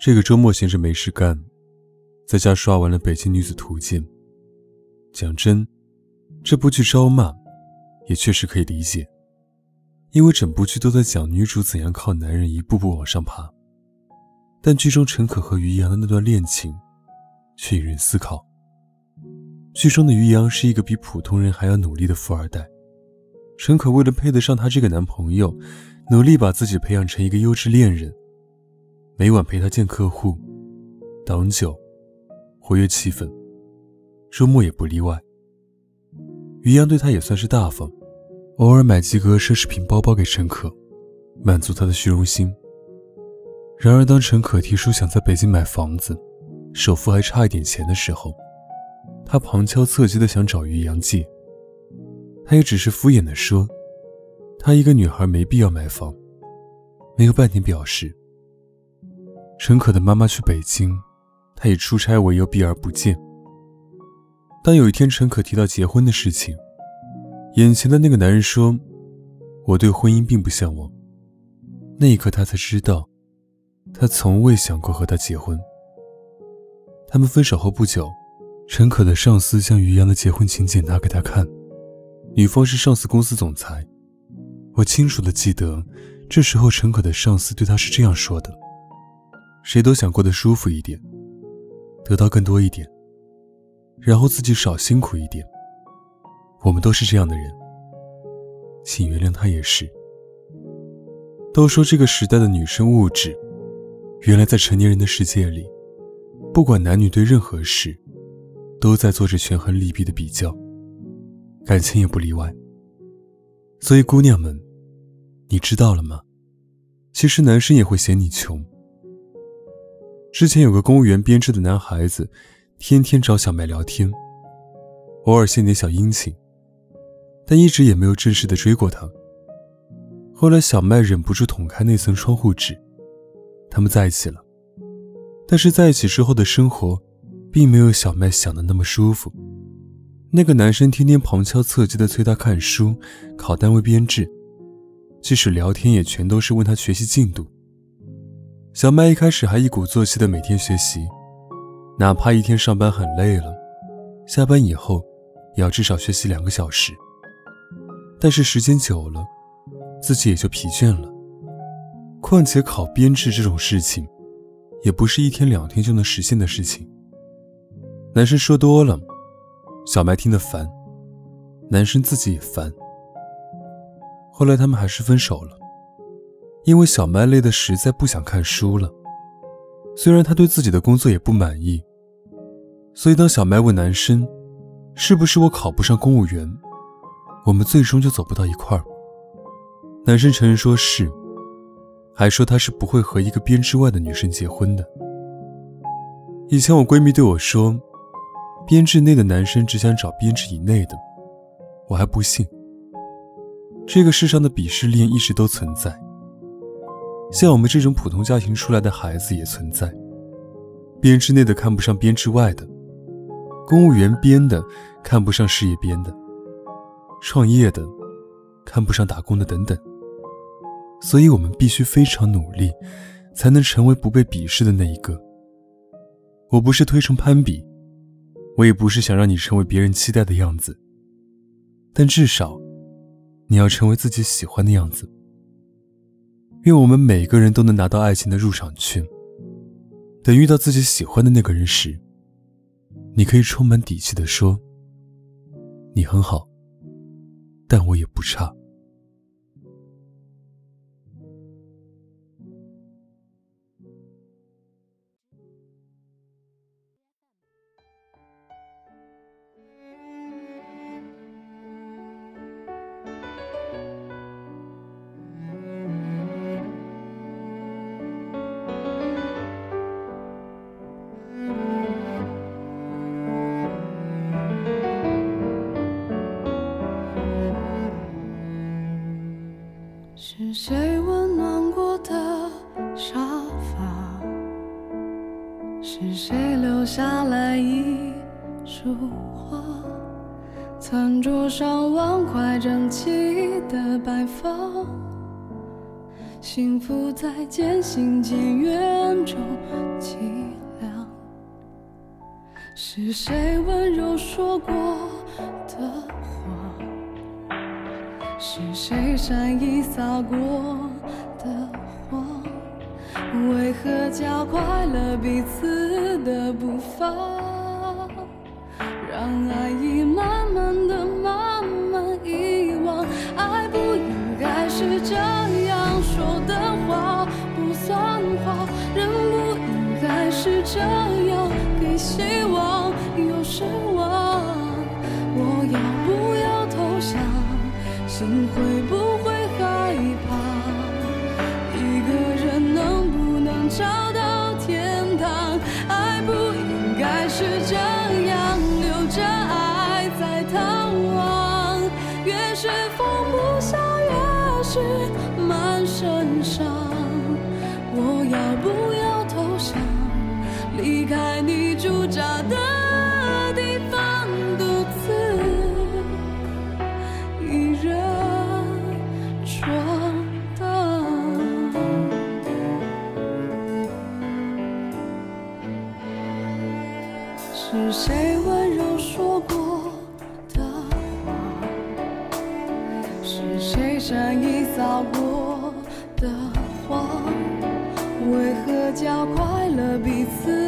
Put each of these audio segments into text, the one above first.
这个周末闲着没事干，在家刷完了《北京女子图鉴》。讲真，这部剧招骂，也确实可以理解，因为整部剧都在讲女主怎样靠男人一步步往上爬。但剧中陈可和于洋的那段恋情，却引人思考。剧中的于洋是一个比普通人还要努力的富二代，陈可为了配得上他这个男朋友，努力把自己培养成一个优质恋人。每晚陪他见客户，挡酒，活跃气氛。周末也不例外。于洋对他也算是大方，偶尔买几个奢侈品包包给陈可，满足他的虚荣心。然而，当陈可提出想在北京买房子，首付还差一点钱的时候，他旁敲侧击的想找于洋借。他也只是敷衍的说：“他一个女孩没必要买房。”没有半点表示。陈可的妈妈去北京，他以出差为由避而不见。当有一天陈可提到结婚的事情，眼前的那个男人说：“我对婚姻并不向往。”那一刻他才知道，他从未想过和他结婚。他们分手后不久，陈可的上司将于洋的结婚请柬拿给他看，女方是上司公司总裁。我清楚的记得，这时候陈可的上司对他是这样说的。谁都想过得舒服一点，得到更多一点，然后自己少辛苦一点。我们都是这样的人，请原谅他也是。都说这个时代的女生物质，原来在成年人的世界里，不管男女对任何事，都在做着权衡利弊的比较，感情也不例外。所以姑娘们，你知道了吗？其实男生也会嫌你穷。之前有个公务员编制的男孩子，天天找小麦聊天，偶尔献点小殷勤，但一直也没有正式的追过她。后来小麦忍不住捅开那层窗户纸，他们在一起了。但是在一起之后的生活，并没有小麦想的那么舒服。那个男生天天旁敲侧击的催她看书、考单位编制，即使聊天也全都是问她学习进度。小麦一开始还一鼓作气的每天学习，哪怕一天上班很累了，下班以后也要至少学习两个小时。但是时间久了，自己也就疲倦了。况且考编制这种事情，也不是一天两天就能实现的事情。男生说多了，小麦听得烦，男生自己也烦。后来他们还是分手了。因为小麦累得实在不想看书了，虽然他对自己的工作也不满意，所以当小麦问男生：“是不是我考不上公务员，我们最终就走不到一块儿？”男生承认说是，还说他是不会和一个编制外的女生结婚的。以前我闺蜜对我说：“编制内的男生只想找编制以内的。”我还不信。这个世上的鄙视链一直都存在。像我们这种普通家庭出来的孩子也存在，编制内的看不上编制外的，公务员编的看不上事业编的，创业的看不上打工的等等。所以我们必须非常努力，才能成为不被鄙视的那一个。我不是推崇攀比，我也不是想让你成为别人期待的样子，但至少，你要成为自己喜欢的样子。愿我们每个人都能拿到爱情的入场券。等遇到自己喜欢的那个人时，你可以充满底气地说：“你很好，但我也不差。”是谁温暖过的沙发？是谁留下来一束花？餐桌上碗筷整齐的摆放。幸福在渐行渐远中凄凉。是谁温柔说过？是谁善意撒过的谎？为何加快了彼此的步伐？让爱意慢慢的、慢慢遗忘。爱不应该是这样说的，话不算话，人不应该是这样。该是这谁善意撒过的谎，为何加快了彼此？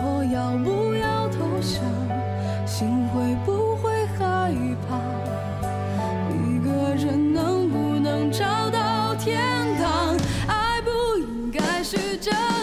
我要不要投降？心会不会害怕？一个人能不能找到天堂？爱不应该是这样。